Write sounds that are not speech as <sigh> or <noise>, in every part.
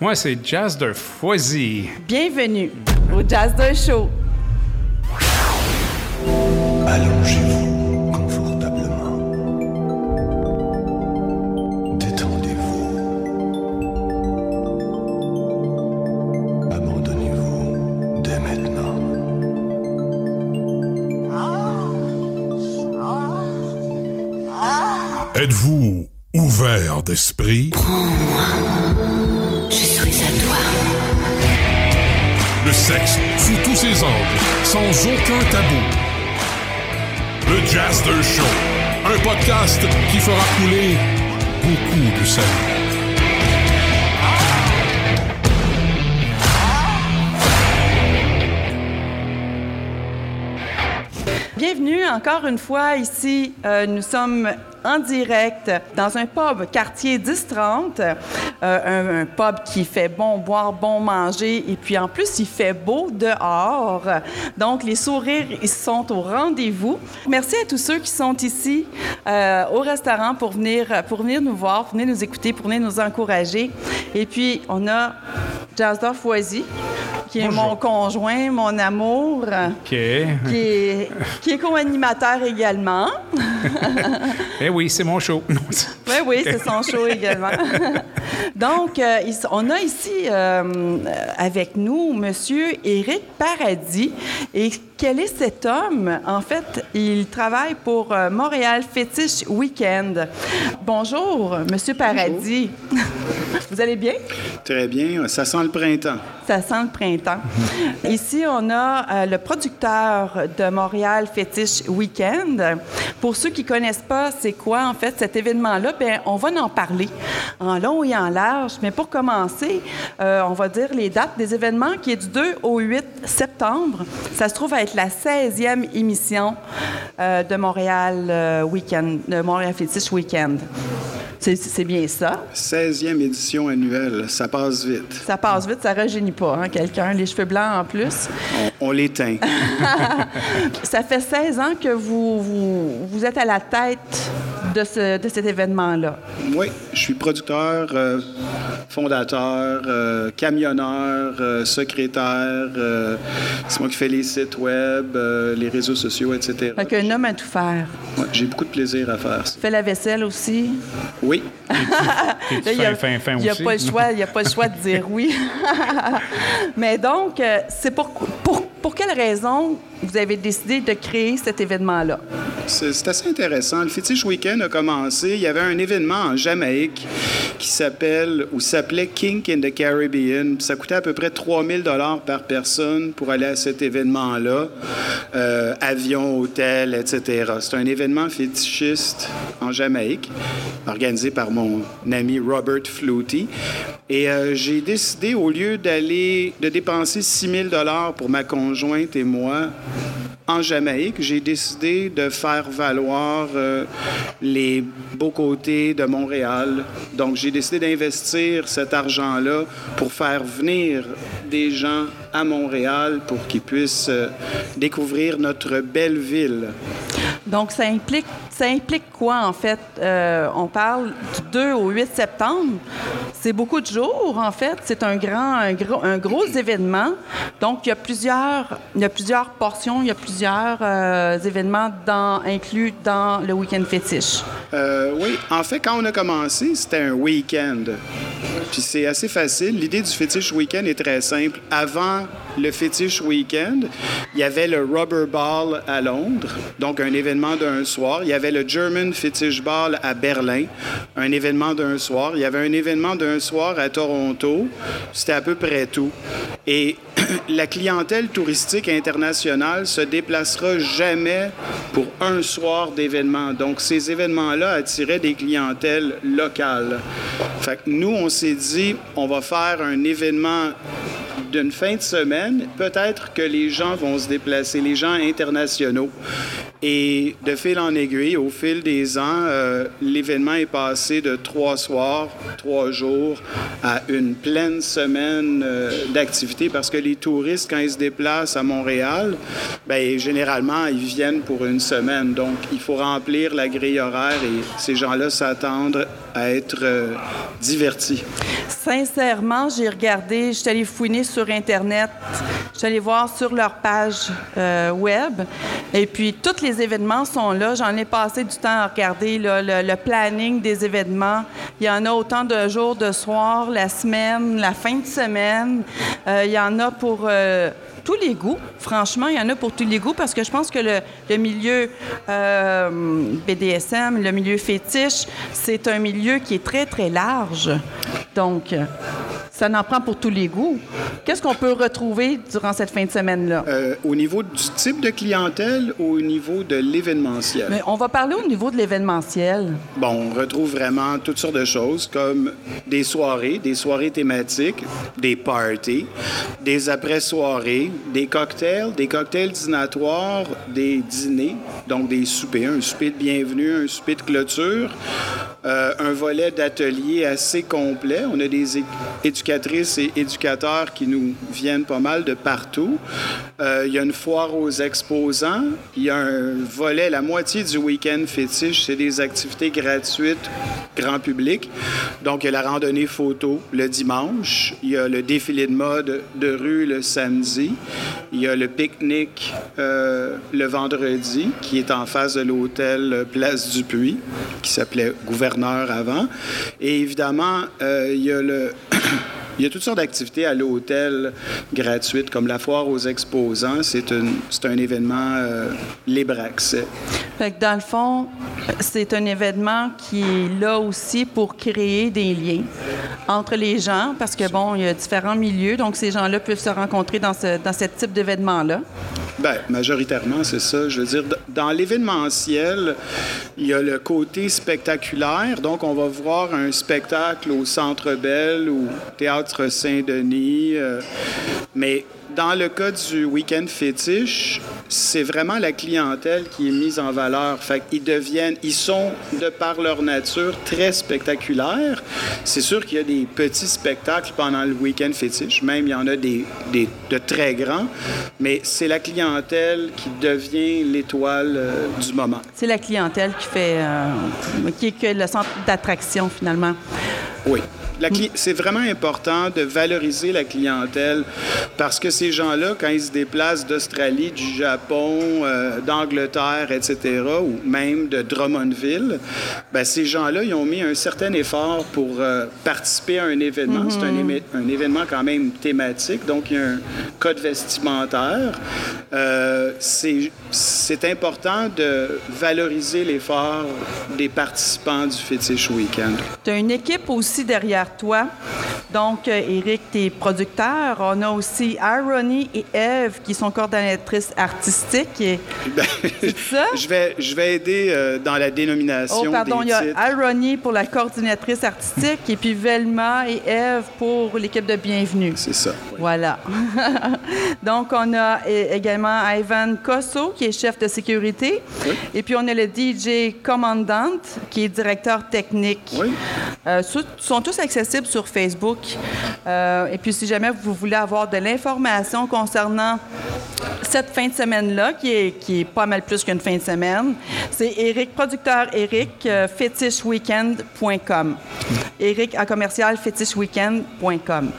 Moi, c'est Jazz de Foisy. Bienvenue au Jazz de Show. Allongez-vous confortablement. Détendez-vous. Abandonnez-vous dès maintenant. Êtes-vous ouvert d'esprit? Sexe sous tous ses angles, sans aucun tabou. Le Jazster Show, un podcast qui fera couler beaucoup de salive. Bienvenue encore une fois ici. Euh, nous sommes en direct dans un pub quartier 1030, euh, un, un pub qui fait bon boire, bon manger et puis en plus il fait beau dehors. Donc les sourires ils sont au rendez-vous. Merci à tous ceux qui sont ici euh, au restaurant pour venir pour venir nous voir, pour venir nous écouter, pour venir nous encourager. Et puis on a Jasdorf Foisy qui est Bonjour. mon conjoint, mon amour qui est, qui est co-animateur également. <laughs> Eh oui, c'est mon show. C'est- <laughs> Oui, c'est son show également. <laughs> Donc, euh, on a ici euh, avec nous Monsieur Éric Paradis. Et quel est cet homme? En fait, il travaille pour euh, Montréal Fétiche Weekend. Bonjour, Monsieur Paradis. <laughs> Vous allez bien? Très bien, ça sent le printemps. Ça sent le printemps. <laughs> Ici, on a euh, le producteur de Montréal Fétiche Weekend. Pour ceux qui ne connaissent pas, c'est quoi en fait cet événement-là? Bien, on va en parler en long et en large. Mais pour commencer, euh, on va dire les dates des événements qui est du 2 au 8 septembre. Ça se trouve à être la 16e émission euh, de Montréal euh, Weekend, de Montréal Fétiche Weekend. C'est- bien ça? 16e édition annuelle, ça passe vite. Ça passe vite, ça rajeunit pas, hein, quelqu'un. Les cheveux blancs en plus. On, on l'éteint. <laughs> Ça fait 16 ans que vous, vous, vous êtes à la tête de, ce, de cet événement-là. oui, je suis producteur, euh, fondateur, euh, camionneur, euh, secrétaire. c'est moi qui fais les sites web, euh, les réseaux sociaux, etc. Fait qu'un homme à tout faire. Ouais, J'ai beaucoup de plaisir à faire ça. Fait la vaisselle aussi? Oui, <laughs> il y a, fin, fin, y a pas le choix, il a pas le choix de dire oui. <laughs> <laughs> Mais donc, euh, c'est pour, pour, pour quelle raison vous avez décidé de créer cet événement-là? c'est assez intéressant. Le Fétiche Weekend a commencé. Il y avait un événement en Jamaïque qui s'appelle ou s'appelait Kink in the Caribbean. Ça coûtait à peu près 3000 dollars par personne pour aller à cet événement-là. Euh, avion, hôtel, etc. C'est un événement fétichiste en Jamaïque, organisé par mon ami Robert Flutie. Et euh, j'ai décidé, au lieu d'aller, de dépenser 6000 dollars pour ma et moi, en Jamaïque, j'ai décidé de faire valoir euh, les beaux côtés de Montréal. Donc, j'ai décidé d'investir cet argent-là pour faire venir des gens à Montréal pour qu'ils puissent euh, découvrir notre belle ville. Donc, ça implique, ça implique quoi, en fait? Euh, on parle du 2 au 8 septembre. C'est beaucoup de jours, en fait. C'est un grand, un gros, un gros événement. Donc, il y a plusieurs, il y a plusieurs portions, il y a plusieurs euh, événements dans, inclus dans le week-end fétiche. Euh, oui, en fait, quand on a commencé, c'était un week-end. Puis c'est assez facile. L'idée du fétiche week-end est très simple. Avant Ghana le fétiche week-end, il y avait le Rubber Ball à Londres, donc un événement d'un soir. Il y avait le German Fetish Ball à Berlin, un événement d'un soir. Il y avait un événement d'un soir à Toronto. C'était à peu près tout. Et <clears throat> la clientèle touristique internationale se déplacera jamais pour un soir d'événement. Donc, ces événements-là attiraient des clientèles locales. Nous, on s'est dit, on va faire un événement d'une fin de semaine, peut-être que les gens vont se déplacer, les gens internationaux. Et de fil en aiguille, au fil des ans, euh, l'événement est passé de trois soirs, trois jours, à une pleine semaine euh, d'activité parce que les touristes, quand ils se déplacent à Montréal, ben, généralement, ils viennent pour une semaine. Donc, il faut remplir la grille horaire et ces gens-là s'attendent à être euh, divertis. Sincèrement, j'ai regardé, je suis allée fouiner sur Internet, je suis allée voir sur leur page web, et puis tous les événements sont là. J'en ai passé du temps à regarder le, planning des événements. Il y en a autant de jours, de soirs, la semaine, la fin de semaine. Euh, il y en a pour euh, tous les goûts. Franchement, il y en a pour tous les goûts parce que je pense que le, milieu euh, BDSM, le milieu fétiche, c'est un milieu qui est très, très large. Donc, ça en prend pour tous les goûts. Qu'est-ce qu'on peut retrouver durant cette fin de semaine-là? Euh, au niveau du type de clientèle ou au niveau de l'événementiel? Mais on va parler au niveau de l'événementiel. Bon, on retrouve vraiment toutes sortes de choses comme des soirées, des soirées thématiques, des parties, des après-soirées, des cocktails, des cocktails dînatoires, des dîners, donc des soupers, un souper de bienvenue, un souper de clôture, euh, un volet d'atelier assez complet. On a des é- éducatrices et éducateurs qui nous viennent pas mal de partout. Euh, il y a une foire aux exposants. Il y a un volet, la moitié du week-end fétiche, c'est des activités gratuites, grand public. Donc, il y a la randonnée photo le dimanche. Il y a le défilé de mode de rue le samedi. Il y a le pique-nique euh, le vendredi, qui est en face de l'hôtel Place du Puy, qui s'appelait Gouverneur avant. Et évidemment, euh, il y a le... <clears throat> Il y a toutes sortes d'activités à l'hôtel gratuites, comme la foire aux exposants. C'est un, c'est un événement euh, libre accès. Fait que dans le fond, c'est un événement qui est là aussi pour créer des liens entre les gens, parce que bon, il y a différents milieux, donc ces gens-là peuvent se rencontrer dans ce, dans ce type d'événement-là. Bien, majoritairement, c'est ça. Je veux dire, dans l'événementiel, il y a le côté spectaculaire. Donc, on va voir un spectacle au Centre Bell ou Théâtre Saint-Denis. euh, mais dans le cas du week-end fétiche, c'est vraiment la clientèle qui est mise en valeur. Fait qu'ils deviennent, ils sont, de par leur nature, très spectaculaires. C'est sûr qu'il y a des petits spectacles pendant le week-end fétiche. Même, il y en a des, des- de très grands. Mais c'est la clientèle qui devient l'étoile euh, du moment. C'est la clientèle qui fait, euh, qui est que le centre d'attraction finalement. Oui. C'est vraiment important de valoriser la clientèle parce que ces gens-là, quand ils se déplacent d'Australie, du Japon, euh, d'Angleterre, etc., ou même de Drummondville, ben, ces gens-là, ils ont mis un certain effort pour euh, participer à un événement. C'est un, éme- un événement quand même thématique, donc il y a un code vestimentaire. Euh, c'est c'est important de valoriser l'effort des participants du Fétiche Weekend. Tu as une équipe aussi derrière toi. Donc, euh, Eric, tu es producteur. On a aussi Irony et Eve qui sont coordonnatrices artistiques. Et- C'est ça? <laughs> Je vais, je vais aider euh, dans la dénomination Oh, pardon, il y a titres. Irony pour la coordinatrice artistique et puis Velma et Eve pour l'équipe de Bienvenue. C'est ça. oui. Voilà. <laughs> Donc, on a également Ivan Kosso, qui est chef de sécurité. Et puis, on a le DJ Commandant, qui est directeur technique. Oui. Euh, sont tous sur Facebook. Euh, et puis, si jamais vous voulez avoir de l'information concernant cette fin de semaine-là, qui est, qui est pas mal plus qu'une fin de semaine, c'est Eric, producteur Eric, euh, féticheweekend.com. Eric à commercial féticheweekend.com.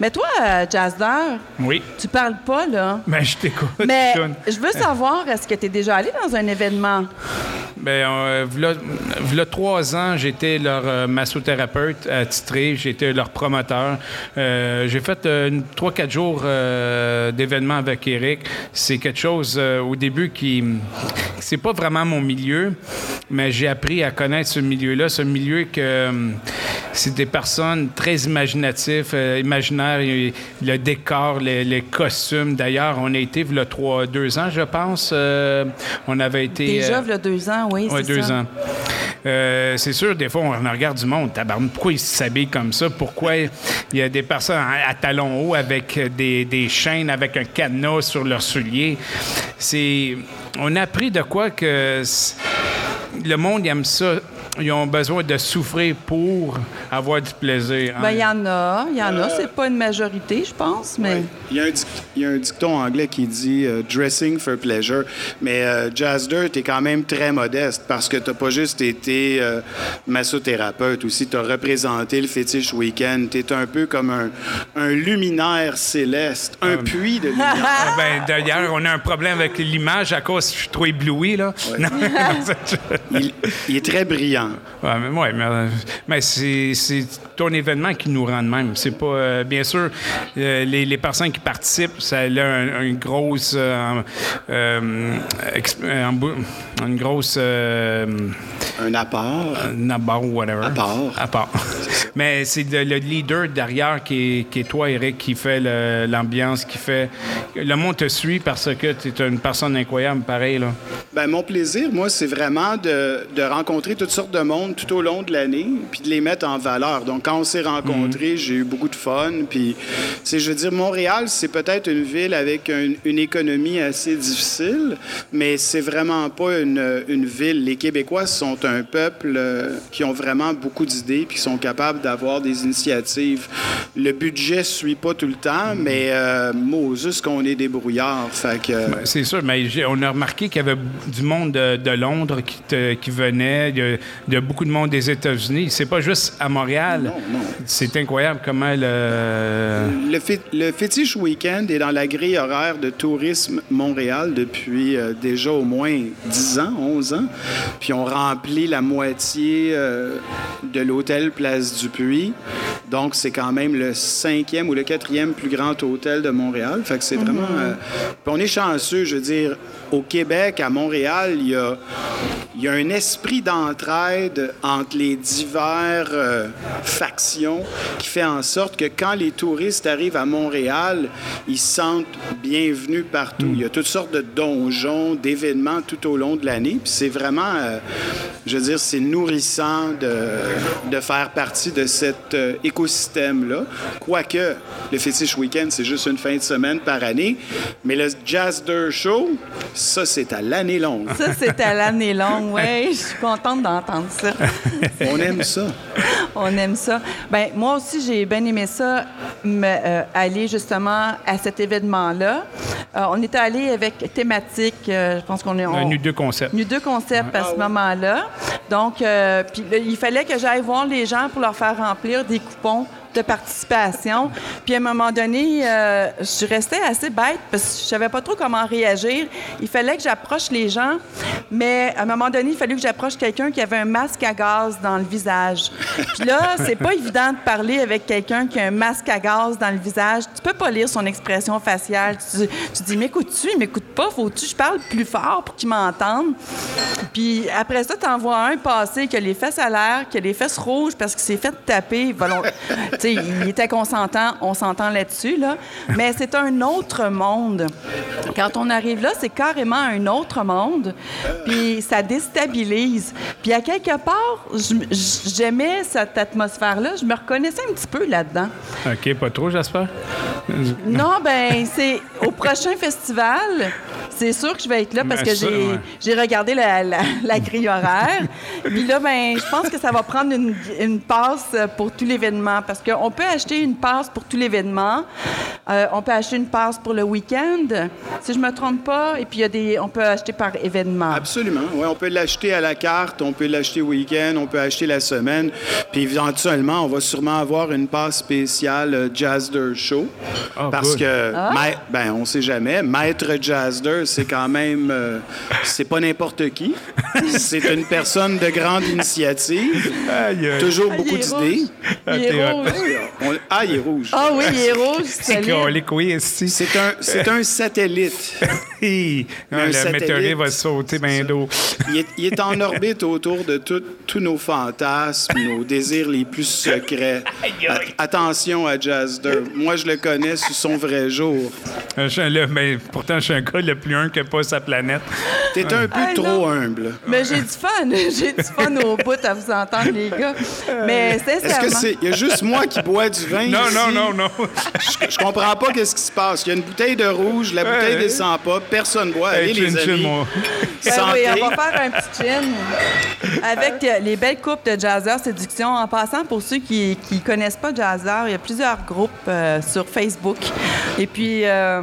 Mais toi, euh, Jazzer, Oui. tu parles pas, là. Ben, je t'écoute. Mais je veux savoir, est-ce que tu es déjà allé dans un événement? Ben, euh, v'là, trois ans, j'étais leur euh, massothérapeute attitré, j'étais leur promoteur. Euh, j'ai fait euh, trois, quatre jours euh, d'événements avec Eric. C'est quelque chose euh, au début qui. <laughs> C'est pas vraiment mon milieu, mais j'ai appris à connaître ce milieu-là. Ce milieu que. euh, c'est des personnes très imaginatives, euh, imaginaires, le décor, les, les costumes. D'ailleurs, on a été, il y a trois, deux ans, je pense, euh, on avait été... Déjà, il y a deux ans, oui, oui, deux ça. ans. euh, c'est sûr, des fois, on regarde du monde. Tabarnak, pourquoi ils s'habillent comme ça? Pourquoi il y a des personnes à, à talons hauts avec des, des chaînes, avec un cadenas sur leurs C'est... On a appris de quoi que le monde aime ça. Ils ont besoin de souffrir pour avoir du plaisir. Ben, hein. il y en a, il y en a. C'est pas une majorité, je pense, mais... Il y, a un dic- il y a un dicton anglais qui dit euh, dressing for pleasure. Mais euh, Jazzer, tu es quand même très modeste parce que tu pas juste été euh, massothérapeute aussi. Tu as représenté le fétiche week-end. Tu es un peu comme un, un luminaire céleste, un puits de <laughs> lumière. Ah, ben, d'ailleurs, on a un problème avec l'image à cause que je suis trop ébloui, là. Non, <laughs> <laughs> il, il est très brillant. Ouais, mais, ouais, mais, euh, mais c'est, ton événement qui nous rend de même. C'est pas, euh, bien sûr, euh, les, les personnes qui participent, ça a un- une grosse, euh, une grosse, Un apport. un apport ou whatever. Apport. Apport. <laughs> Mais c'est le, le leader derrière qui est, qui est toi, Eric, qui fait l'ambiance, qui fait. Le monde te suit parce que tu es une personne incroyable, pareil, là. Ben, mon plaisir, moi, c'est vraiment de, de rencontrer toutes sortes de monde tout au long de l'année, puis de les mettre en valeur. Donc, quand on s'est rencontrés, j'ai eu beaucoup de fun. Puis, je veux dire, Montréal, c'est peut-être une ville avec un- une économie assez difficile, mais c'est vraiment pas une, une ville. Les Québécois sont un peuple euh, qui ont vraiment beaucoup d'idées, puis qui sont capables d'avoir des initiatives. Le budget suit pas tout le temps, mais euh, Moses, qu'on est débrouillard. Que. C'est sûr, mais on a remarqué qu'il y avait du monde de, de Londres qui, te- qui venait, a beaucoup de monde des États-Unis. C'est pas juste à Montréal. Non, non. C'est incroyable comment le. Le, fé- le Fétiche Week-end est dans la grille horaire de Tourisme Montréal depuis euh, déjà au moins 10 ans, 11 ans. Puis on remplit la moitié euh, de l'hôtel Place du Puy. Donc c'est quand même le cinquième ou le quatrième plus grand hôtel de Montréal. Fait que c'est vraiment... euh, puis on est chanceux, je veux dire, au Québec, à Montréal, il y a, il y a un esprit d'entraide entre les divers euh, factions qui fait en sorte que quand les touristes arrivent à Montréal, ils se sentent bienvenus partout. Il y a toutes sortes de donjons, d'événements tout au long de l'année. Puis c'est vraiment, euh, je veux dire, c'est nourrissant de, de faire partie de cet euh, écosystème-là. Quoique, le Fétiche Week-end, c'est juste une fin de semaine par année. Mais le Jazz Dirt Show, ça, c'est à l'année longue. Ça, c'est à l'année longue, oui. <laughs> Je suis contente d'entendre ça. <laughs> On aime ça. On aime ça. Ben moi aussi, j'ai bien aimé ça, me, euh, aller justement à cet événement-là. Euh, on était allé avec thématique, euh, je pense qu'on est... On eu deux concepts. eu deux concepts à ce moment-là. Donc, euh, puis il fallait que j'aille voir les gens pour leur faire remplir des coupons de participation. Puis à un moment donné, euh, je restais assez bête parce que je savais pas trop comment réagir. Il fallait que j'approche les gens, mais à un moment donné, il fallait que j'approche quelqu'un qui avait un masque à gaz dans le visage. Puis là, c'est pas évident de parler avec quelqu'un qui a un masque à gaz dans le visage. Tu peux pas lire son expression faciale. Tu, dis, m'écoutes-tu, il m'écoute pas, faut-tu que je parle plus fort pour qu'il m'entende? Puis après ça, t'en vois un passer qui a les fesses à l'air, qui a les fesses rouges parce qu'il s'est fait taper. Sais, il était consentant, on s'entend là-dessus, là. Mais c'est un autre monde. Quand on arrive là, c'est carrément un autre monde. Puis ça déstabilise. Puis à quelque part, j'aimais cette atmosphère-là. Je me reconnaissais un petit peu là-dedans. OK, pas trop, j'espère. Non, ben c'est au prochain festival. C'est sûr que je vais être là parce Ben, que j'ai ouais. regardé la, la- la grille horaire. Puis là, ben, je pense que ça va prendre une, une passe pour tout l'événement parce qu'on peut acheter une passe pour tout l'événement. Euh, on peut acheter une passe pour le week-end, si je me trompe pas. Et puis, il y a des, on peut acheter par événement. Absolument. Ouais, on peut l'acheter à la carte, on peut l'acheter week-end, on peut acheter la semaine. Puis éventuellement, on va sûrement avoir une passe spéciale euh, Jazzder Show. Ah, parce good. que, Ah. ma- ben, on sait jamais, Maître Jazzder, c'est quand même. euh, c'est pas n'importe qui. <laughs> c'est une personne de grande initiative, Aïe, aïe. toujours Ah, beaucoup d'idées. Ah, Il est rouge. On- Ah, il est rouge. Ah oui, il est rouge. <laughs> C'est solide. colique, oui, ici. C'est un, c'est un satellite. <laughs> Un Ah, le satellite, météorite va sauter bien d'eau. Il est, il est en orbite autour de tous nos fantasmes, nos désirs les plus secrets. <laughs> A- attention à Jazzder. Moi, je le connais sous son vrai jour. Je suis là, mais pourtant, je suis un gars le plus un que pas sa planète. T'es un peu Ah, trop non. humble. Mais j'ai du fun. J'ai du fun au bout à vous entendre, les gars. Mais Est-ce sincèrement... que c'est. Il y a juste moi qui bois du vin. Non, ici? non, non, non. Je, je comprends pas qu'est-ce qui se passe. Il y a une bouteille de rouge, la bouteille descend pas, personne boit. Allez, Hey, les chin, chin, amis. moi. Ben Santé. oui, on va faire un petit chin avec euh, les belles coupes de Jazzer Séduction. En passant, pour ceux qui ne connaissent pas Jazzer, il y a plusieurs groupes euh, sur Facebook. Et puis, euh,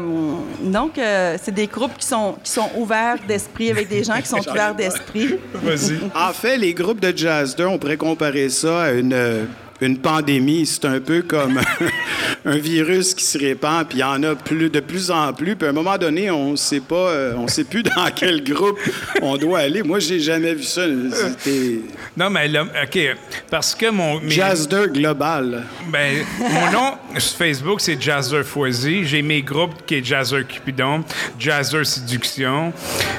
donc, euh, c'est des groupes qui sont, qui sont ouverts d'esprit, avec des gens qui sont <laughs> ouverts d'esprit. Vas-y. En fait, les groupes de jazz 2, on pourrait comparer ça à une, euh, une pandémie. C'est un peu comme <laughs> un virus qui se répand, puis il y en a plus, de plus en plus. Puis à un moment donné, on sait pas, euh, on sait plus <laughs> dans quel groupe on doit aller. Moi, j'ai jamais vu ça. Non, mais là, OK. Parce que mon. mes- jazz 2 global. Ben, mon nom sur Facebook, c'est Jazzer Foisy. J'ai mes groupes qui est Jazzer Cupidon, Jazzer Séduction.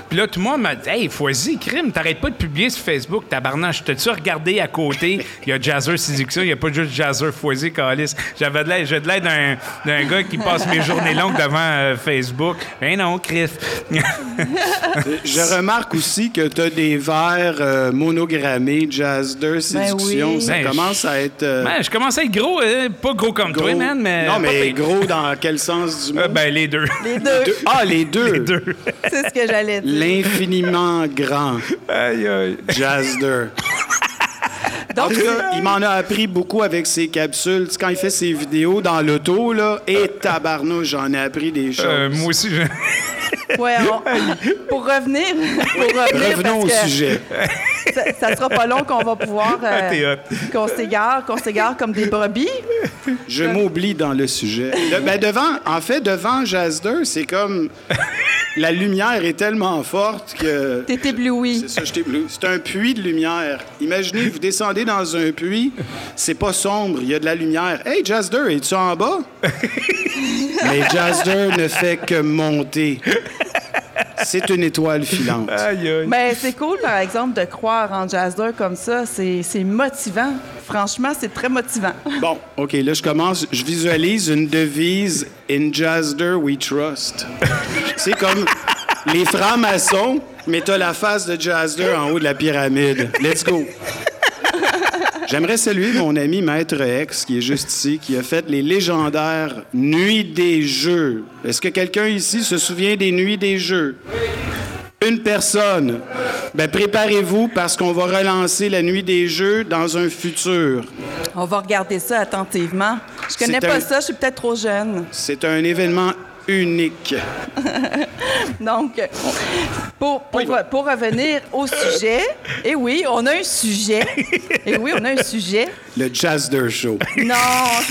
Puis là, tout le monde m'a dit Hey, Foisy, crime, t'arrêtes pas de publier sur Facebook, tabarnache. T'as-tu regardé à côté? Il y a Jazzer Séduction, n'y a pas juste Jazzer Foisy, Calis. J'avais de l'air, j'ai de l'air d'un, d'un gars qui passe mes journées longues devant euh, Facebook. Ben non, Chris. <laughs> Je remarque aussi que tu as des verres euh, monogrammés, Jazz 2, Séduction. oui. Ça Ben, commence à être. euh, Ben, je commence à être gros, euh, pas gros comme toi, gros. man, mais. non, mais gros dans quel sens du mot? Euh, ben, les deux. Les deux, Deux- Ah, les deux. Les deux. c'est ce que j'allais dire. L'infiniment grand aïe, aïe. Jazz 2. <laughs> En Donc, tout cas, il m'en a appris beaucoup avec ses capsules. Tu sais, quand il fait ses vidéos dans l'auto, là, et tabarnouche, j'en ai appris des choses. Euh, moi aussi, ouais, on- pour revenir, pour revenir Revenons au que sujet. Ça, ça sera pas long qu'on va pouvoir <laughs> euh, hot. qu'on s'égare, qu'on s'égare comme des brebis. Je m'oublie dans le sujet. De- ben, devant, en fait, devant Jazz 2, c'est comme... La lumière est tellement forte que... T'es ébloui. C'est ça, je bleu. C'est un puits de lumière. Imaginez, vous descendez dans un puits, c'est pas sombre, il y a de la lumière. Hey, Jazz 2, es-tu en bas? <laughs> Mais Jazz 2 ne fait que monter. C'est une étoile filante. Aïe, aïe. Mais c'est cool, par exemple, de croire en jazzer comme ça. C'est c'est motivant. Franchement, c'est très motivant. Bon, OK, là, je commence. Je visualise une devise In Jazder We Trust. C'est comme les francs-maçons, mais t'as la face de Jazder en haut de la pyramide. Let's go. J'aimerais saluer mon ami Maître X, qui est juste ici, qui a fait les légendaires Nuits des Jeux. Est-ce que quelqu'un ici se souvient des Nuits des Jeux? Une personne. Ben, préparez-vous parce qu'on va relancer la Nuit des Jeux dans un futur. On va regarder ça attentivement. Je connais pas un- ça, je suis peut-être trop jeune. C'est un événement unique. <laughs> Donc, pour, pour, pour revenir au sujet, et oui, on a un sujet. Et oui, on a un sujet. Le Jazzer Show. Non.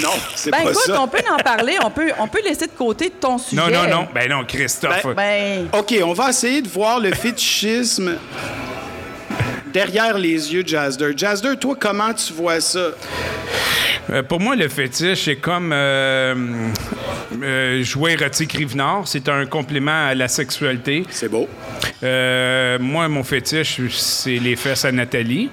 Non, c'est Ben pas écoute, ça. on peut en parler, on peut, on peut laisser de côté ton sujet. Non, non, non. Ben non, Christophe. Ben, OK, on va essayer de voir le fétichisme derrière les yeux de Jazzer. Jazzer, toi, comment tu vois ça? Euh, pour moi, le fétiche, c'est comme euh, euh, jouer érotique Rive-Nord. C'est un complément à la sexualité. C'est beau. Euh, moi, mon fétiche, c'est les fesses à Nathalie.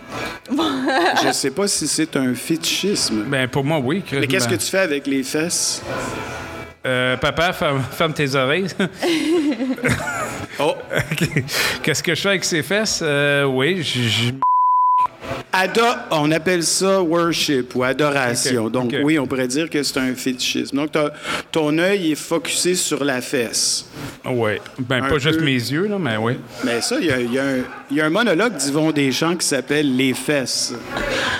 <laughs> Je sais pas si c'est un fétichisme. Ben, pour moi, oui. Mais qu'est-ce que tu fais avec les fesses? Euh, papa, ferme, ferme tes oreilles. <laughs> <laughs> Oh, Qu'est-ce que je fais avec ces fesses? Euh, oui, je- on appelle ça worship ou adoration. Donc, oui, on pourrait dire que c'est un fétichisme. Donc, ton œil est focusé sur la fesse. ouais. Ben, Un pas juste mes yeux, là, mais oui. Mais ça, il y a, y un- il y a un monologue d'Yvon Deschamps qui s'appelle Les fesses.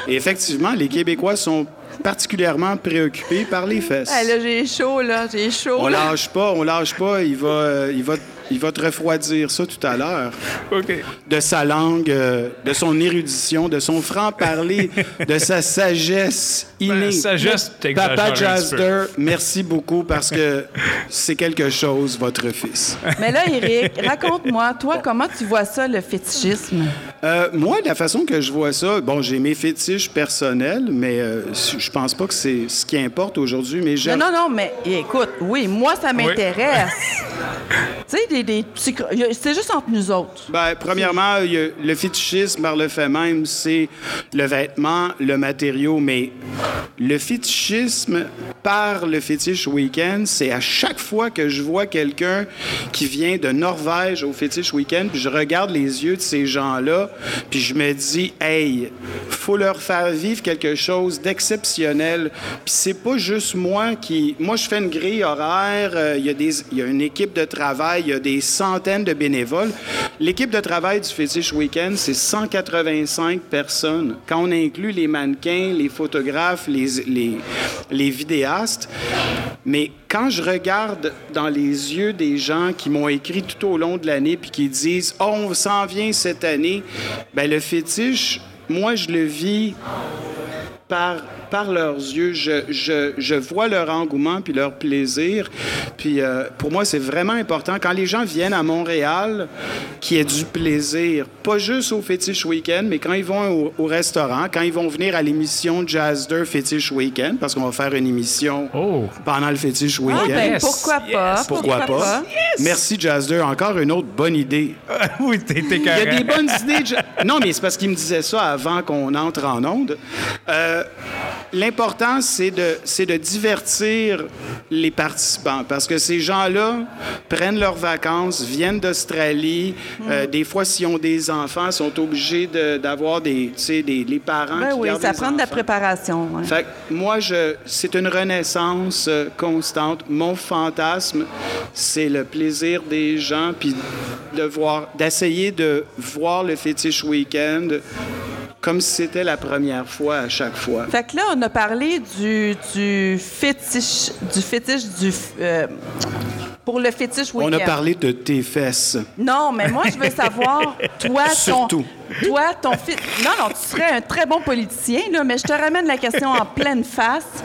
Et effectivement, les Québécois sont particulièrement préoccupés par les fesses. ah, là, j'ai chaud, là, j'ai chaud. On lâche pas, on lâche pas. Il va, euh, il va, il va te refroidir ça tout à l'heure. OK. De sa langue, euh, de son érudition, de son franc-parler, <laughs> de sa sagesse innée. Ben, sagesse, t'exagères Papa. Jazder, merci beaucoup parce que c'est quelque chose, votre fils. Mais là, Eric, raconte-moi, toi, comment tu vois ça, le fétichisme? Euh, moi, la façon que je vois ça, bon, j'ai mes fétiches personnels, mais euh, je pense pas que c'est ce qui importe aujourd'hui, mais Non, non, non, mais écoute, oui, moi, ça m'intéresse. <laughs> tu sais, des, des C'est juste entre nous autres. Ben, premièrement, le fétichisme par le fait même, c'est le vêtement, le matériau, mais le fétichisme par le Fétiche Weekend, c'est à chaque fois que je vois quelqu'un qui vient de Norvège au Fétiche Weekend, puis je regarde les yeux de ces gens-là, puis je me dis, hey, faut leur faire vivre quelque chose d'exceptionnel. Puis c'est pas juste moi qui. Moi, je fais une grille horaire, euh, il y, a y a une équipe de travail, il y a des centaines de bénévoles. L'équipe de travail du Fétiche Weekend, c'est 185 personnes. Quand on inclut les mannequins, les photographes, les, les, les vidéastes. Mais quand je regarde dans les yeux des gens qui m'ont écrit tout au long de l'année puis qui disent Oh, on s'en vient cette année, ben le fétiche, moi, je le vis par, par leurs yeux. Je, je, je vois leur engouement puis leur plaisir. Puis euh, pour moi, c'est vraiment important quand les gens viennent à Montréal qu'il y ait du plaisir. Pas juste au Fétiche Weekend, mais quand ils vont au, au restaurant, quand ils vont venir à l'émission Jazzder Fétiche Weekend, parce qu'on va faire une émission Oh. pendant le Fétiche Ah, Weekend. ben, Yes, pourquoi pas? yes. Pourquoi pas? Merci, Jazzder. Encore une autre bonne idée. <laughs> oui, t'es t'es Il y a des bonnes idées. de- Non, mais c'est parce qu'il me disait ça avant qu'on entre en onde. Euh, L'important, c'est de, c'est de divertir les participants parce que ces gens-là prennent leurs vacances, viennent d'Australie. Euh, des fois, s'ils ont des enfants, sont obligés de- d'avoir des, tu sais, des, les parents Ben qui oui, ça prend de la préparation. ouais. Fait que moi, je, c'est une renaissance euh, constante. Mon fantasme, c'est le plaisir des gens, puis de voir, d'essayer de voir le fétiche week-end comme si c'était la première fois à chaque fois. Fait que là, on a parlé du, du fétiche, du fétiche du, euh, pour le fétiche On week-end. a parlé de tes fesses. Non, mais moi, je veux savoir, <laughs> toi, ton, Surtout. toi, ton Non, non, tu serais un très bon politicien, là, mais je te ramène la question en pleine face.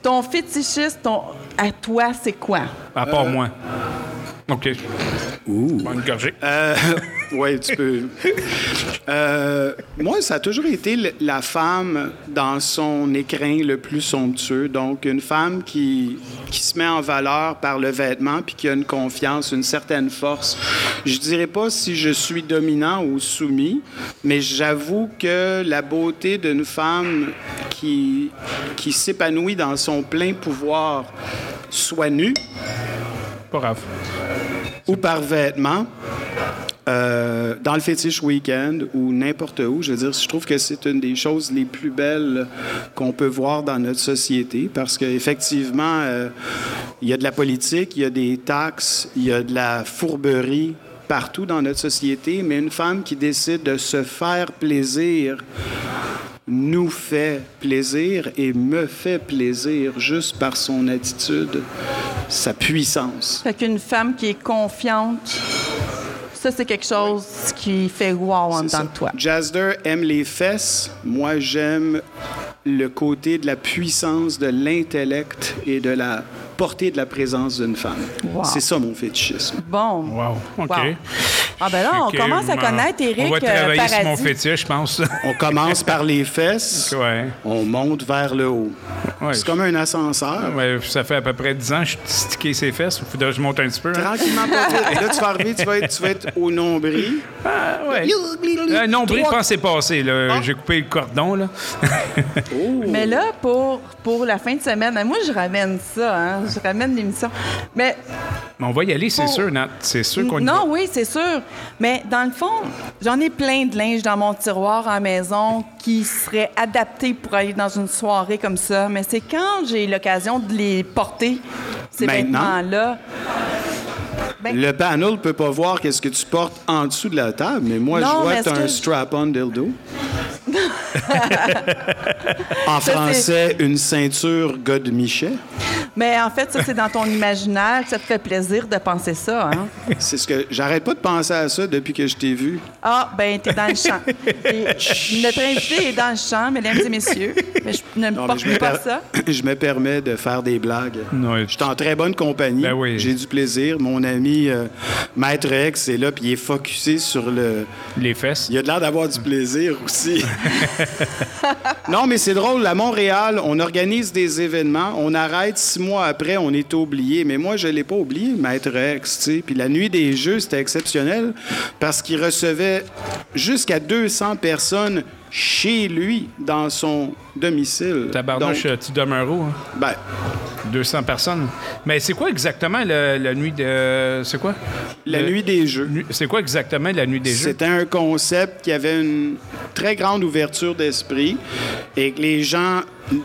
Ton fétichiste, ton, à toi, c'est quoi? À Euh, part moi. OK. Ouh. Une gorgée. <laughs> Oui, tu peux. Euh, moi, ça a toujours été la femme dans son écrin le plus somptueux. Donc, une femme qui, qui se met en valeur par le vêtement puis qui a une confiance, une certaine force. Je dirais pas si je suis dominant ou soumis, mais j'avoue que la beauté d'une femme qui, qui s'épanouit dans son plein pouvoir, soit nue, Ou par vêtement, euh, dans le fétiche week-end ou n'importe où. Je veux dire, je trouve que c'est une des choses les plus belles qu'on peut voir dans notre société parce qu'effectivement, euh, il y a de la politique, il y a des taxes, il y a de la fourberie partout dans notre société, mais une femme qui décide de se faire plaisir nous fait plaisir et me fait plaisir juste par son attitude, sa puissance. Fait qu'une femme qui est confiante, ça, c'est quelque chose qui fait wow en dedans de toi. Jazder aime les fesses. Moi, j'aime le côté de la puissance, de l'intellect et de la portée de la présence d'une femme. Wow. C'est ça mon fétichisme. Bon. Wow. OK. Wow. Ah ben là, on commence à ben, connaître Éric On va euh, travailler sur mon Paradis. fétiche, je pense. On commence par les fesses, <laughs> ouais. on monte vers le haut. Ouais. C'est comme un ascenseur. Ouais, ça fait à peu près 10 ans que je suis stické ses fesses. Il faudrait que je monte un petit peu. hein. Tranquillement, pas vite. <laughs> Là, tu vas arriver, tu vas être, tu vas être au nombril. Ah, ouais. Euh, non, je pense c'est passé. là. J'ai coupé le cordon. Là. <laughs> Mais là, pour, pour la fin de semaine, moi, je ramène ça, hein, je ramène l'émission. Mais Mais on va y aller, c'est Pour- sûr, Nat. C'est sûr qu'on y non, va. oui, c'est sûr. Mais dans le fond, j'en ai plein de linge dans mon tiroir à la maison qui serait adapté pour aller dans une soirée comme ça. Mais c'est quand j'ai l'occasion de les porter, ces Maintenant? vêtements-là. Ben, Le panel ne peut pas voir qu'est-ce que tu portes en dessous de la table, mais moi, Non, je vois que tu as un strap-on dildo. <laughs> en français, une ceinture Godemichet. mais en fait, ça, c'est dans ton imaginaire que ça te fait plaisir de penser ça. Hein? <laughs> C'est ce que j'arrête pas de penser à ça depuis que je t'ai vu. Ah, ben, t'es dans le champ. Et notre invité est dans le champ, mesdames et messieurs. Mais je ne Non, mais porte je, me pas per- ça. <clears throat> je me permets de faire des blagues. Ouais. Je suis en très bonne compagnie. Ben oui. J'ai du plaisir. Mon ami euh, Maître X est là, puis il est focusé sur le. Les fesses. Il a de l'air d'avoir du plaisir aussi. <laughs> <laughs> non, mais c'est drôle. À Montréal, on organise des événements. On arrête six mois après, on est oublié. Mais moi, je ne l'ai pas oublié, Maître X. Puis la nuit des Jeux, c'était exceptionnel parce qu'il recevait jusqu'à 200 personnes chez lui, dans son domicile. Tabarnouche, Donc, tu demeures où? hein? ben, 200 personnes. Mais c'est quoi exactement la nuit de. C'est quoi? la Le- nuit des jeux. C'est quoi exactement la nuit des jeux? C'était un concept qui avait une très grande ouverture d'esprit et que les gens.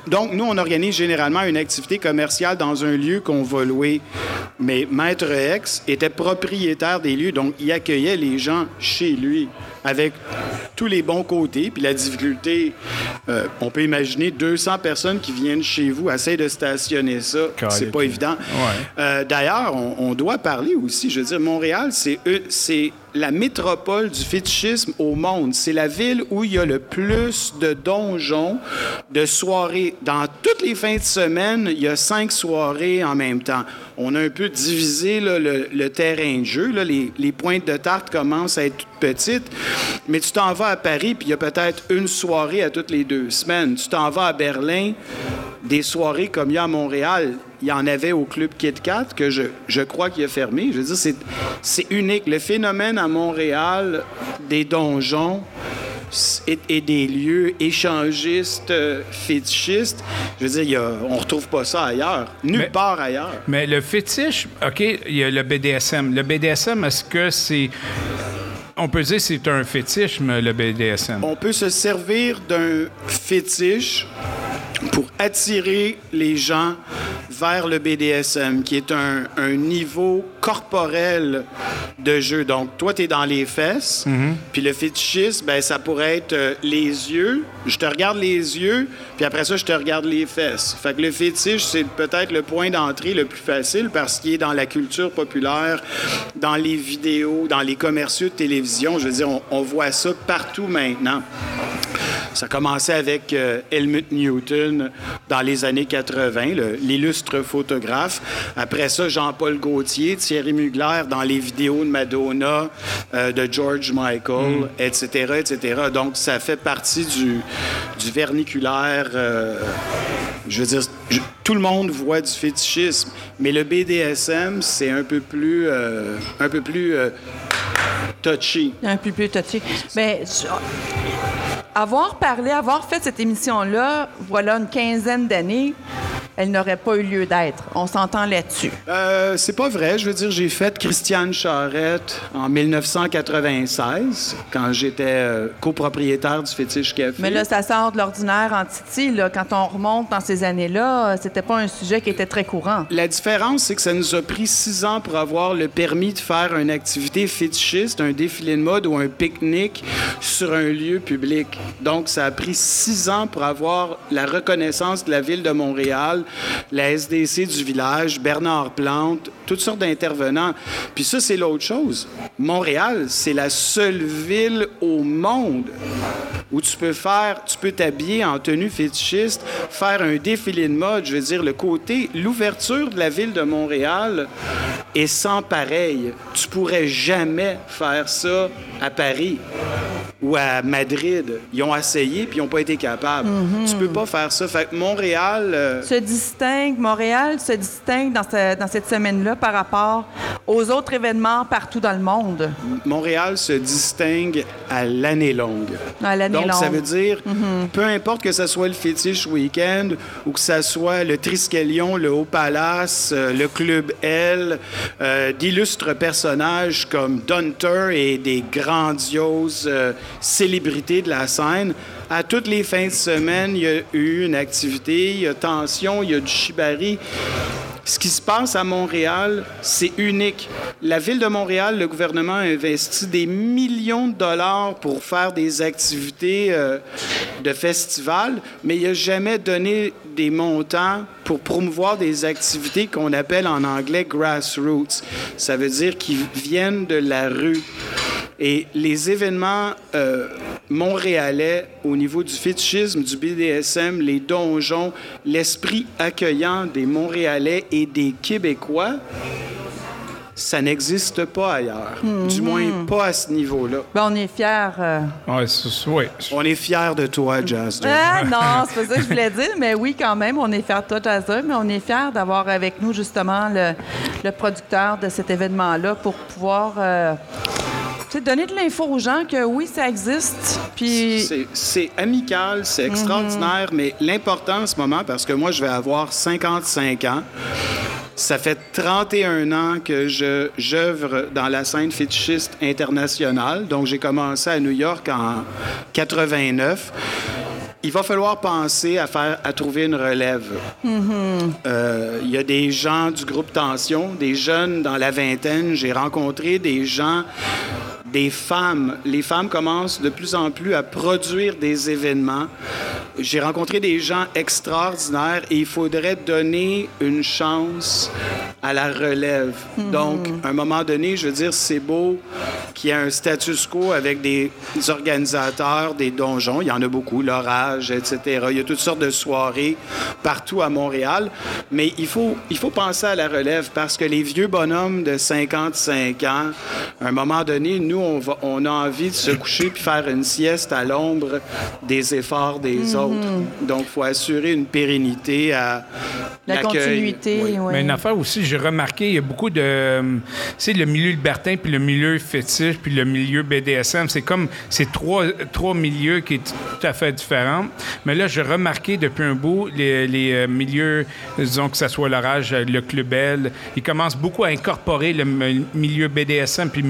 Donc, nous, on organise généralement une activité commerciale dans un lieu qu'on va louer. Mais Maître X était propriétaire des lieux, donc il accueillait les gens chez lui avec tous les bons côtés. Puis la difficulté, euh, on peut imaginer 200 personnes qui viennent chez vous, essayent de stationner ça. C'est pas évident. Ouais. Euh, D'ailleurs, on, on doit parler aussi, je veux dire, Montréal, c'est eux- c'est la métropole du fétichisme au monde. C'est la ville où il y a le plus de donjons, de soirées. Dans toutes les fins de semaine, il y a cinq soirées en même temps. On a un peu divisé le, terrain de jeu. Les, les pointes de tarte commencent à être toutes petites. Mais tu t'en vas à Paris, puis il y a peut-être une soirée à toutes les deux semaines. Tu t'en vas à Berlin, des soirées comme il y a à Montréal, il y en avait au Club Kit Kat, que je, je crois qu'il a fermé. Je veux dire, c'est, c'est unique. Le phénomène à Montréal des donjons et, et des lieux échangistes, euh, fétichistes, je veux dire, y a- on retrouve pas ça ailleurs. Nulle Mais- part ailleurs. Mais le fétiche, OK, il y a le BDSM. Le BDSM, est-ce que c'est. On peut dire que c'est un fétichisme, le BDSM. On peut se servir d'un fétiche pour attirer les gens vers le BDSM, qui est un, un niveau corporel de jeu. Donc, toi, tu es dans les fesses, puis le fétichisme, ben, ça pourrait être euh, les yeux. Je te regarde les yeux, puis après ça, je te regarde les fesses. Fait que le fétiche, c'est peut-être le point d'entrée le plus facile parce qu'il est dans la culture populaire, dans les vidéos, dans les commerciaux de télévision. Je veux dire, on, on voit ça partout maintenant. Ça a commencé avec euh, Helmut Newton dans les années 80, le- l'illustre photographe. Après ça, Jean-Paul Gaultier, Thierry Mugler dans les vidéos de Madonna, euh, de George Michael, etc., etc. Donc, ça fait partie du, du verniculaire. euh, je veux dire, je- tout le monde voit du fétichisme, mais le BDSM, c'est un peu plus, euh, un peu plus euh, touchy. Un peu plus. Mais je- avoir parlé, avoir fait cette émission-là, voilà une quinzaine d'années, elle n'aurait pas eu lieu d'être. On s'entend là-dessus. Euh, c'est pas vrai. Je veux dire, j'ai fait Christiane Charrette en 1996, quand j'étais euh, copropriétaire du Fétiche Café. Mais là, ça sort de l'ordinaire en Titi. Là. Quand on remonte dans ces années-là, euh, c'était pas un sujet qui était très courant. La différence, c'est que ça nous a pris six ans pour avoir le permis de faire une activité fétichiste, un défilé de mode ou un pique-nique sur un lieu public. Donc, ça a pris six ans pour avoir la reconnaissance de la ville de Montréal, la SDC du village, Bernard Plante, toutes sortes d'intervenants. Puis ça, c'est l'autre chose. Montréal, c'est la seule ville au monde où tu peux faire, tu peux t'habiller en tenue fétichiste, faire un défilé de mode. Je veux dire, le côté, l'ouverture de la ville de Montréal est sans pareil. Tu pourrais jamais faire ça à Paris ou à Madrid. Ils ont essayé puis ils n'ont pas été capables. Tu peux pas faire ça. Fait que Montréal, euh, Se distingue, Montréal se distingue dans, ce- dans cette semaine-là par rapport aux autres événements partout dans le monde. Montréal se distingue à l'année longue. À l'année Donc, ça longue. veut dire, peu importe que ce soit le Fétiche Week-end ou que ce soit le Triskelion, le Haut Palace, euh, le Club L, euh, d'illustres personnages comme Dunter et des grandioses euh, célébrités de la scène, à toutes les fins de semaine, il y a eu une activité, il y a tension, il y a du shibari. Ce qui se passe à Montréal, c'est unique. La ville de Montréal, le gouvernement a investi des millions de dollars pour faire des activités euh, de festival, mais il n'a jamais donné des montants pour promouvoir des activités qu'on appelle en anglais grassroots. Ça veut dire qui viennent de la rue. Et les événements euh, montréalais au niveau du fétichisme, du BDSM, les donjons, l'esprit accueillant des Montréalais et des Québécois, ça n'existe pas ailleurs. Du moins, pas à ce niveau-là. Ben, on est fiers. euh. Ouais, c'est- ouais. On est fiers de toi, Jazz. Ah non, c'est pas ça que je voulais dire, mais oui, quand même, on est fiers de toi, Jazzer, mais on est fiers d'avoir avec nous justement le, le producteur de cet événement-là pour pouvoir euh, C'est donner de l'info aux gens que oui, ça existe. Puis. C'est- amical, c'est extraordinaire, mais l'important en ce moment, parce que moi, je vais avoir 55 ans, ça fait 31 ans que j'œuvre dans la scène fétichiste internationale. Donc, j'ai commencé à New York en 89. Il va falloir penser à faire à trouver une relève. Euh, Il y a des gens du groupe Tension, des jeunes dans la vingtaine. J'ai rencontré des gens, des femmes. Les femmes commencent de plus en plus à produire des événements. J'ai rencontré des gens extraordinaires et il faudrait donner une chance à la relève. Donc, à un moment donné, je veux dire, c'est beau qu'il y ait un status quo avec des organisateurs, des donjons. Il y en a beaucoup, l'orage, etc. Il y a toutes sortes de soirées partout à Montréal. Mais il faut, il faut penser à la relève parce que les vieux bonhommes de 55 ans, à un moment donné, nous, on, va, on a envie de se coucher puis faire une sieste à l'ombre des efforts des autres. Donc, il faut assurer une pérennité à La continuité, Oui. oui. Mais une affaire aussi, j'ai remarqué, il y a beaucoup de. Tu sais, le milieu libertin, puis le milieu fétiche, puis le milieu BDSM, c'est comme. C'est trois, trois milieux qui sont tout à fait Mais là, j'ai remarqué depuis un bout, les, euh, milieux, disons que ce soit l'orage, euh, le Club L, ils commencent beaucoup à incorporer le milieu BDSM, puis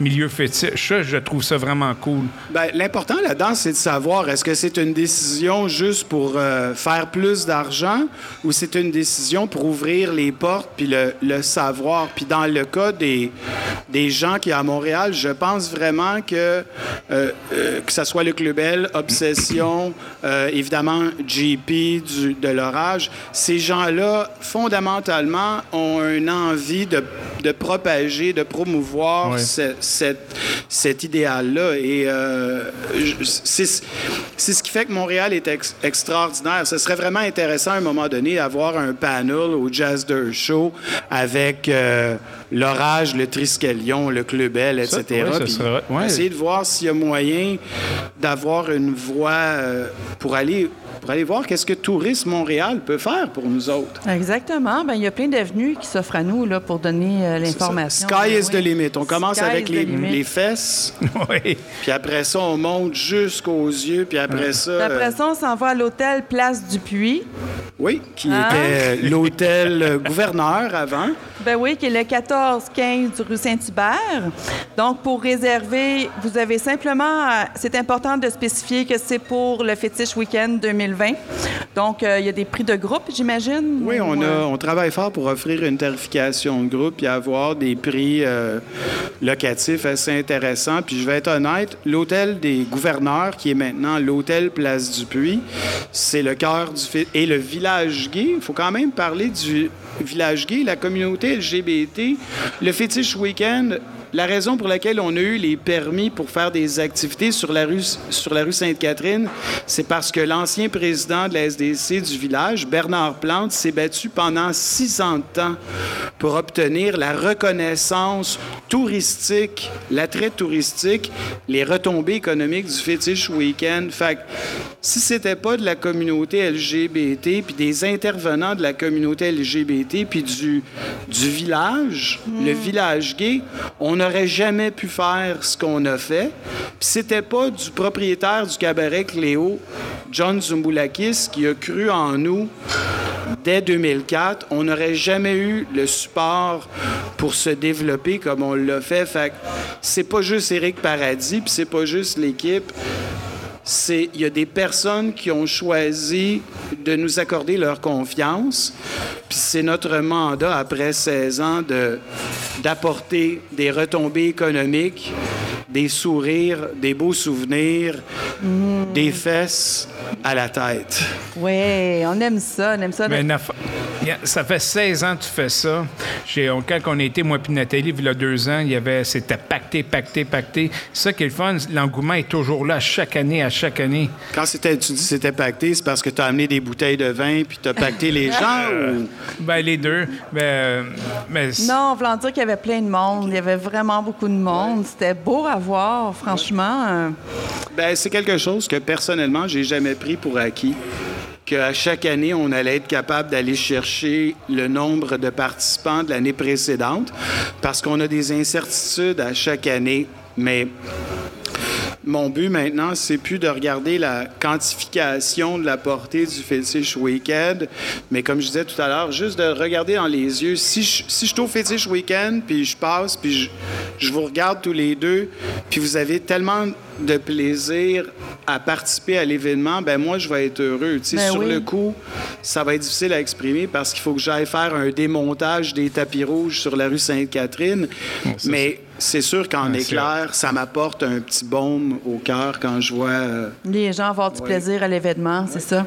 milieu fétiche. Ça, je trouve ça vraiment cool. Ben, L'important là-dedans, c'est de savoir est-ce que c'est une décision juste pour euh, faire plus d'argent ou c'est une décision pour ouvrir les portes puis le, savoir? Puis dans le cas des, des gens qui à Montréal, je pense vraiment que que ce soit le Club L, Obsession, euh, évidemment GP du, de l'orage, ces gens-là, fondamentalement, ont une envie de, de propager, de promouvoir Ouais. ce- cette, cet idéal-là. Et euh, c'est ce qui fait que Montréal est ex- extraordinaire. Ce serait vraiment intéressant à un moment donné d'avoir un panel au Jazz Dirt Show avec euh, l'orage, le Triskelion, le Club L, etc. Ça, ouais, ça Puis serait- ouais. Essayer de voir s'il y a moyen d'avoir une voie euh, pour aller pour aller voir qu'est-ce que Tourisme Montréal peut faire pour nous autres. Exactement. Ben, il y a plein d'avenues qui s'offrent à nous là, pour donner euh, l'information. Sky is oui. the limit. On commence Sky avec les, les fesses, <laughs> oui. puis après ça, on monte jusqu'aux yeux, puis après ça... Puis Après ça, on s'en va à l'hôtel Place du Puy. Oui, qui Ah. était l'hôtel gouverneur avant. Ben oui, qui est le 14-15 rue Saint-Hubert. Donc, pour réserver, vous avez simplement, c'est important de spécifier que c'est pour le Fétiche Week-end 2020. Donc, euh, il y a des prix de groupe, j'imagine? Oui, on, a, on travaille fort pour offrir une tarification de groupe et avoir des prix euh, locatifs assez intéressants. Puis je vais être honnête, l'hôtel des gouverneurs, qui est maintenant l'hôtel Place du Puy, c'est le cœur du... Et le village gay, il faut quand même parler du village gay, la communauté LGBT. Le fétiche week-end, la raison pour laquelle on a eu les permis pour faire des activités sur la rue, sur la rue Sainte-Catherine, c'est parce que l'ancien président de la SDC du village, Bernard Plante, s'est battu pendant six ans de temps pour obtenir la reconnaissance touristique, l'attrait touristique, les retombées économiques du fétiche week-end. Fait que si c'était pas de la communauté LGBT, puis des intervenants de la communauté LGBT, puis du, du village, le village gay, on n'aurait jamais pu faire ce qu'on a fait. Puis c'était pas du propriétaire du cabaret Cléo, John Zumboulakis, qui a cru en nous dès 2004, on n'aurait jamais eu le support pour se développer comme on l'a fait. Fait c'est pas juste Éric Paradis, puis c'est pas juste l'équipe. C'est il y a des personnes qui ont choisi de nous accorder leur confiance. Puis c'est notre mandat après 16 ans de d'apporter des retombées économiques, des sourires, des beaux souvenirs, des fesses à la tête. Oui, on aime ça, on aime ça. Mais ça fait 16 ans que tu fais ça. J'ai, on- quand on a été, moi puis Nathalie, il y a deux ans, il y avait, c'était pacté, pacté, pacté. Ça qui est le fun, l'engouement est toujours là, chaque année, à chaque année. Quand c'était, tu dis que c'était pacté, c'est parce que tu as amené des bouteilles de vin puis tu as pacté les <laughs> gens ou... Ben, les deux. Ben, euh, mais Non, voulant dire qu'il y avait plein de monde. Il y avait vraiment beaucoup de monde. C'était beau à franchement. Euh, Ben, c'est quelque chose que personnellement, j'ai jamais pris pour acquis. Qu'à chaque année, on allait être capable d'aller chercher le nombre de participants de l'année précédente parce qu'on a des incertitudes à chaque année. Mais mon but maintenant, c'est plus de regarder la quantification de la portée du Fétiche Weekend, mais comme je disais tout à l'heure, juste de regarder dans les yeux. Si je, suis au Fétiche Weekend, puis je passe, puis je, je vous regarde tous les deux, puis vous avez tellement de plaisir à participer à l'événement, ben moi, je vais être heureux. Tu sais, Ben sur oui. le coup, ça va être difficile à exprimer parce qu'il faut que j'aille faire un démontage des tapis rouges sur la rue Sainte-Catherine. Mais c'est sûr qu'en éclair, ça m'apporte un petit baume au cœur quand je vois. euh, Les gens vont avoir du Ouais. plaisir à l'événement, c'est ça.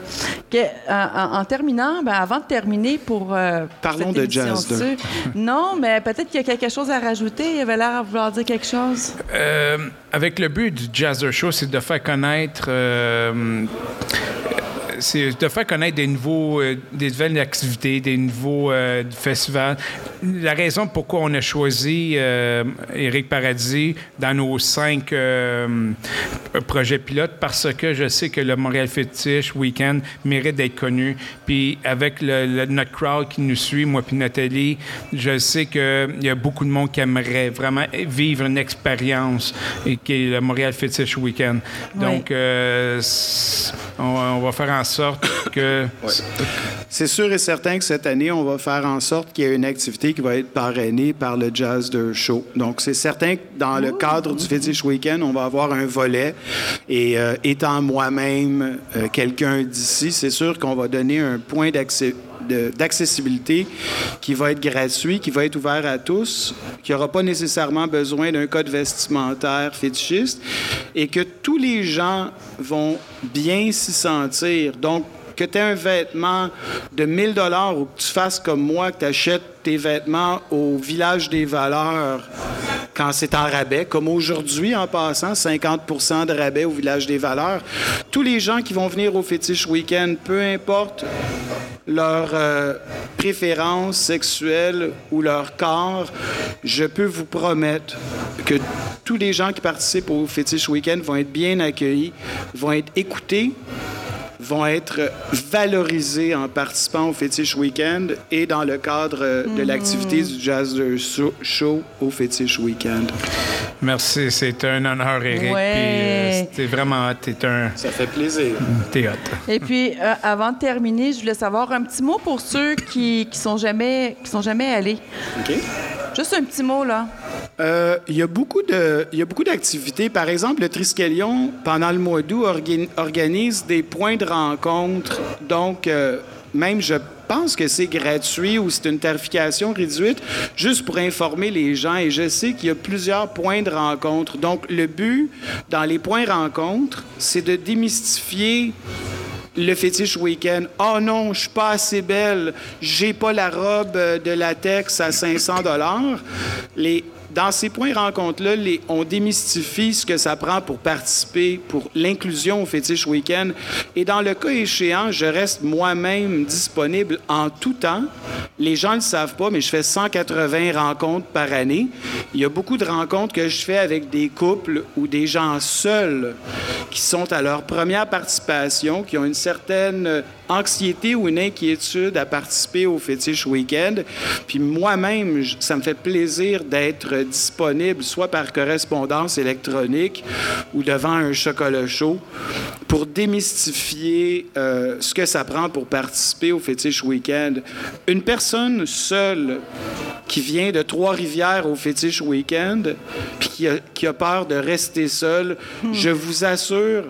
En, terminant, ben, avant de terminer pour. euh, Parlons cette de jazz, dessus, <laughs> Non, mais peut-être qu'il y a quelque chose à rajouter. Il avait l'air à vouloir dire quelque chose. Euh, avec le but du Jazzer Show, c'est de faire connaître. euh, c'est de faire connaître des nouveaux, euh, des nouvelles activités, des nouveaux euh, festivals. La raison pourquoi on a choisi euh, Éric Paradis dans nos cinq projets pilotes, parce que je sais que le Montréal Fétiche Weekend mérite d'être connu. Puis avec le- le- notre crowd qui nous suit, moi puis Nathalie, je sais qu'il y a beaucoup de monde qui aimerait vraiment vivre une expérience et qui est le Montréal Fétiche Weekend. Donc, c'est- on, on va faire en sorte que C'est sûr et certain que cette année, on va faire en sorte qu'il y ait une activité qui va être parrainée par le Jazz de Show. Donc, c'est certain que dans le cadre du Fétiche Weekend, on va avoir un volet. Et euh, étant moi-même euh, quelqu'un d'ici, c'est sûr qu'on va donner un point d'accès d'accessibilité qui va être gratuit, qui va être ouvert à tous, qui n'aura pas nécessairement besoin d'un code vestimentaire fétichiste et que tous les gens vont bien s'y sentir. Donc, que tu aies un vêtement de 1000 dollars ou que tu fasses comme moi, que tu achètes tes vêtements au village des valeurs quand c'est en rabais, comme aujourd'hui en passant, 50% de rabais au village des valeurs. Tous les gens qui vont venir au fétiche week-end, peu importe leur euh, préférence sexuelle ou leur corps, je peux vous promettre que tous les gens qui participent au Fétiche Weekend vont être bien accueillis, vont être écoutés, vont être valorisés en participant au Fétiche Weekend et dans le cadre euh, de l'activité du Jazz Show- au Fétiche Weekend. merci, c'est un honneur. Ouais. Puis, euh, C'était vraiment, t'es un, Ça fait plaisir. t'es hot. Et puis, euh, avant de terminer, je voulais savoir un petit mot pour ceux qui, qui sont jamais qui sont jamais allés. OK? Juste un petit mot, là. Euh, Il y a beaucoup y a beaucoup d'activités. Par exemple, le Triskelion, pendant le mois d'août, orga- organise des points de rencontre. Donc, euh, même je pense que c'est gratuit ou c'est une tarification réduite, juste pour informer les gens. Et je sais qu'il y a plusieurs points de rencontre. Donc, le but dans les points de rencontre, c'est de démystifier le fétiche week-end. Oh non, je suis pas assez belle. J'ai pas la robe euh, de latex à 500 dollars. Les dans ces points rencontres-là, on démystifie ce que ça prend pour participer, pour l'inclusion au fétiche week-end. Et dans le cas échéant, je reste moi-même disponible en tout temps. Les gens ne le savent pas, mais je fais 180 rencontres par année. Il y a beaucoup de rencontres que je fais avec des couples ou des gens seuls qui sont à leur première participation, qui ont une certaine anxiété ou une inquiétude à participer au fétiche week-end. Puis moi-même, ça me fait plaisir d'être disponible, soit par correspondance électronique ou devant un chocolat chaud, pour démystifier euh, ce que ça prend pour participer au fétiche week-end. Une personne seule qui vient de Trois-Rivières au fétiche week-end, puis qui a, qui a peur de rester seule, je vous assure,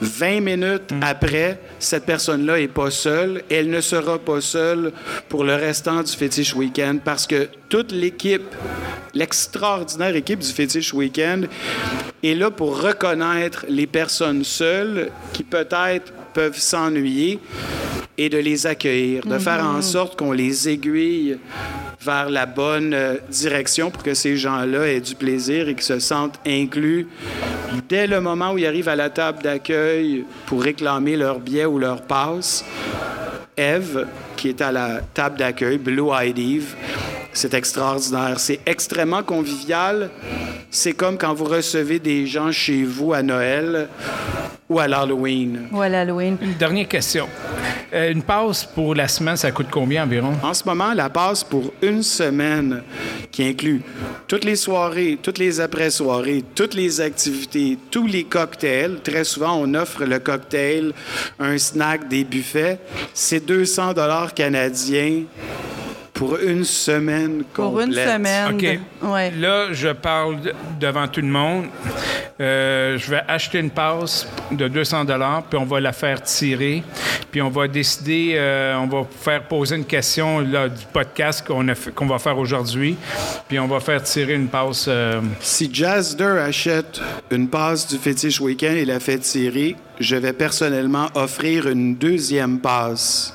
20 minutes après, cette personne-là est pas seule. Elle ne sera pas seule pour le restant du fétiche week-end parce que toute l'équipe, l'extraordinaire équipe du fétiche week-end, est là pour reconnaître les personnes seules qui peut-être peuvent s'ennuyer et de les accueillir, de faire en sorte qu'on les aiguille vers la bonne euh, direction pour que ces gens-là aient du plaisir et qu'ils se sentent inclus dès le moment où ils arrivent à la table d'accueil pour réclamer leur billet ou leur passe. Eve, qui est à la table d'accueil, Blue Eyed Eve, c'est extraordinaire. C'est extrêmement convivial. C'est comme quand vous recevez des gens chez vous à Noël ou à l'Halloween. Ou à l'Halloween. Une dernière question. Euh, une passe pour la semaine, ça coûte combien environ? En ce moment, la passe pour une semaine qui inclut toutes les soirées, toutes les après-soirées, toutes les activités, tous les cocktails. Très souvent, on offre le cocktail, un snack, des buffets. C'est 200 dollars canadiens pour une semaine complète. Pour une semaine. OK. Ouais. Là, je parle de- devant tout le monde. Euh, je vais acheter une passe de 200 puis on va la faire tirer. Puis on va décider, euh, on va faire poser une question là, du podcast qu'on a fait- qu'on va faire aujourd'hui. Puis on va faire tirer une passe. euh, Si Jazzer achète une passe du Fétiche Week-end et la fait tirer, je vais personnellement offrir une deuxième passe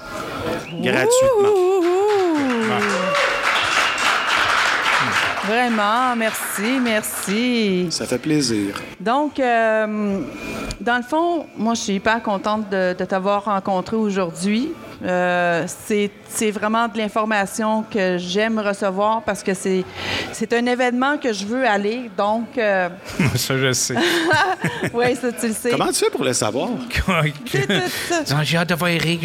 gratuitement. Vraiment, merci, merci. Ça fait plaisir. Donc, euh, dans le fond, moi, je suis hyper contente de, de t'avoir rencontré aujourd'hui. Euh, c'est c'est vraiment de l'information que j'aime recevoir parce que c'est c'est un événement que je veux aller. Donc, euh, <laughs> ça, je sais. <laughs> oui, ça, tu le sais. Comment tu fais pour le savoir? <laughs> J'ai hâte de voir Eric.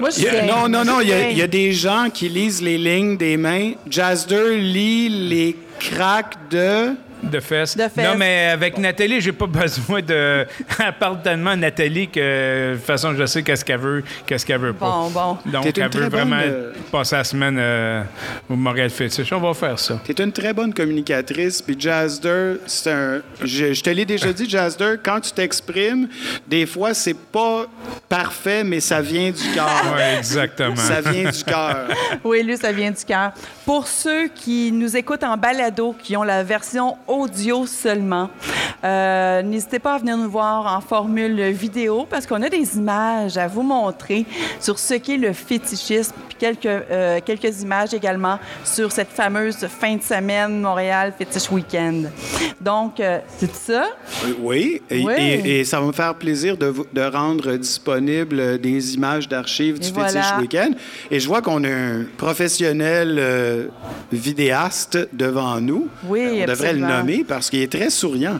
Moi, je a- non, non, non. Il y, y a des gens qui lisent les lignes des mains. Jazzer lit les cracks de. De fesses. De fesses. Non, mais avec Nathalie, j'ai pas <laughs> besoin de. Elle parle tellement, Nathalie, que de toute façon, je sais qu'est-ce qu'elle veut, qu'est-ce qu'elle veut pas. Bon, bon. Donc, T'es une elle veut très vraiment euh, passer la semaine euh, au Montréal Fétiche. On va faire ça. Tu es une très bonne communicatrice. Puis Jazzer, c'est un. Je, je te l'ai déjà dit, Jazzer, quand tu t'exprimes, des fois, c'est pas parfait, mais ça vient du cœur. <laughs> Oui, exactement. Ça vient du cœur. Oui, lui, ça vient du cœur. Pour ceux qui nous écoutent en balado, qui ont la version audio seulement, euh, n'hésitez pas à venir nous voir en formule vidéo parce qu'on a des images à vous montrer sur ce qu'est le fétichisme, puis quelques, euh, quelques images également sur cette fameuse fin de semaine Montréal Fétiche Weekend. Donc, euh, c'est ça? Oui, et, Oui. et- et ça va me faire plaisir de, rendre disponibles des images d'archives du Et Fétiche voilà. Week-end. Et je vois qu'on a un professionnel euh, vidéaste devant nous. Oui, On devrait le nommer parce qu'il est très souriant.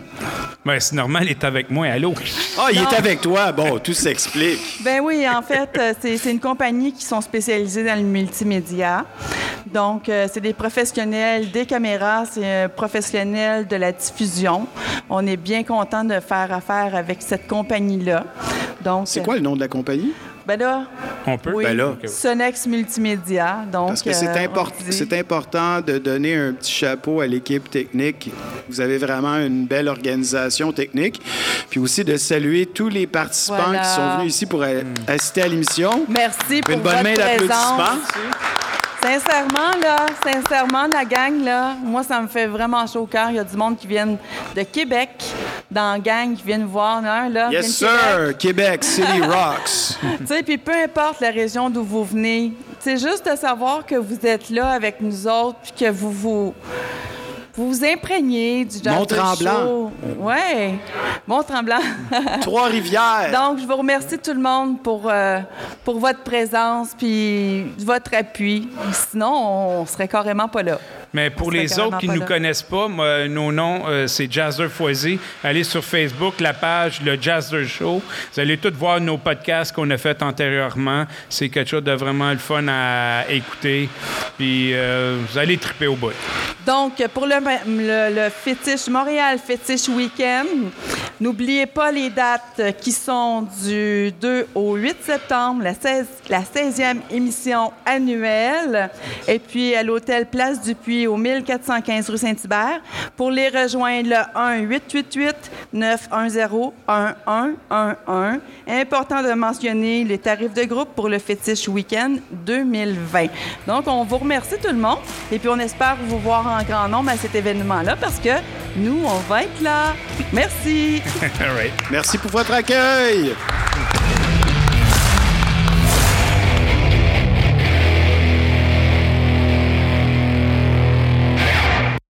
Ouais, c'est normal, il est avec moi. Allô? Ah, il est avec toi? Bon, tout s'explique. <laughs> Ben oui, en fait, euh, c'est c'est une compagnie qui sont spécialisées dans le multimédia. Donc, euh, c'est des professionnels des caméras, c'est un professionnel de la diffusion. On est bien content de faire affaire avec cette compagnie-là. Donc, C'est quoi le nom de la compagnie? Ben là, On peut? oui, Ben là. Sonex Multimédia. Donc, Parce que c'est euh, import- dit- important de donner un petit chapeau à l'équipe technique. Vous avez vraiment une belle organisation technique. Puis aussi de saluer tous les participants Voilà. qui sont venus ici pour a- assister à l'émission. Merci pour Une bonne votre main présence. d'applaudissements. Sincèrement, là, sincèrement, la gang, là, moi, ça me fait vraiment chaud au cœur. Il y a du monde qui viennent de Québec, dans la gang, qui viennent voir. Là, Yes, vient sir! Québec, City <laughs> Rocks. Tu sais, puis peu importe la région d'où vous venez, c'est juste de savoir que vous êtes là avec nous autres, puis que vous vous vous, vous imprégnez du jazz de Mont-Tremblant. show. Ouais, Mont-Tremblant. <laughs> Trois-Rivières. Donc, je vous remercie tout le monde pour, euh, pour votre présence puis votre appui. Sinon, on serait carrément pas là. Mais pour les autres qui ne nous là. connaissent pas, moi, nos noms, euh, c'est Jazzer Foisy. Allez sur Facebook, la page Le Jazzer Show. Vous allez tous voir nos podcasts qu'on a fait antérieurement. C'est quelque chose de vraiment le fun à écouter. Puis euh, vous allez triper au bout. Donc, pour le, le, fétiche, Montréal Fétiche Week-end, n'oubliez pas les dates qui sont du 2 au 8 septembre, la, 16, la 16e émission annuelle, et puis à l'hôtel Place du Puy au 1415 rue Saint-Hubert. Pour les rejoindre, le 1-888-910-1111. Important de mentionner les tarifs de groupe pour le fétiche Week-end 2020. Donc, on vous remercie tout le monde, et puis on espère vous voir en grand nombre à cet événement-là, parce que nous, on va être là. Merci. <laughs> All right. Merci pour votre accueil.